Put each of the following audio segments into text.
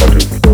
battery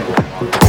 you're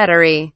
battery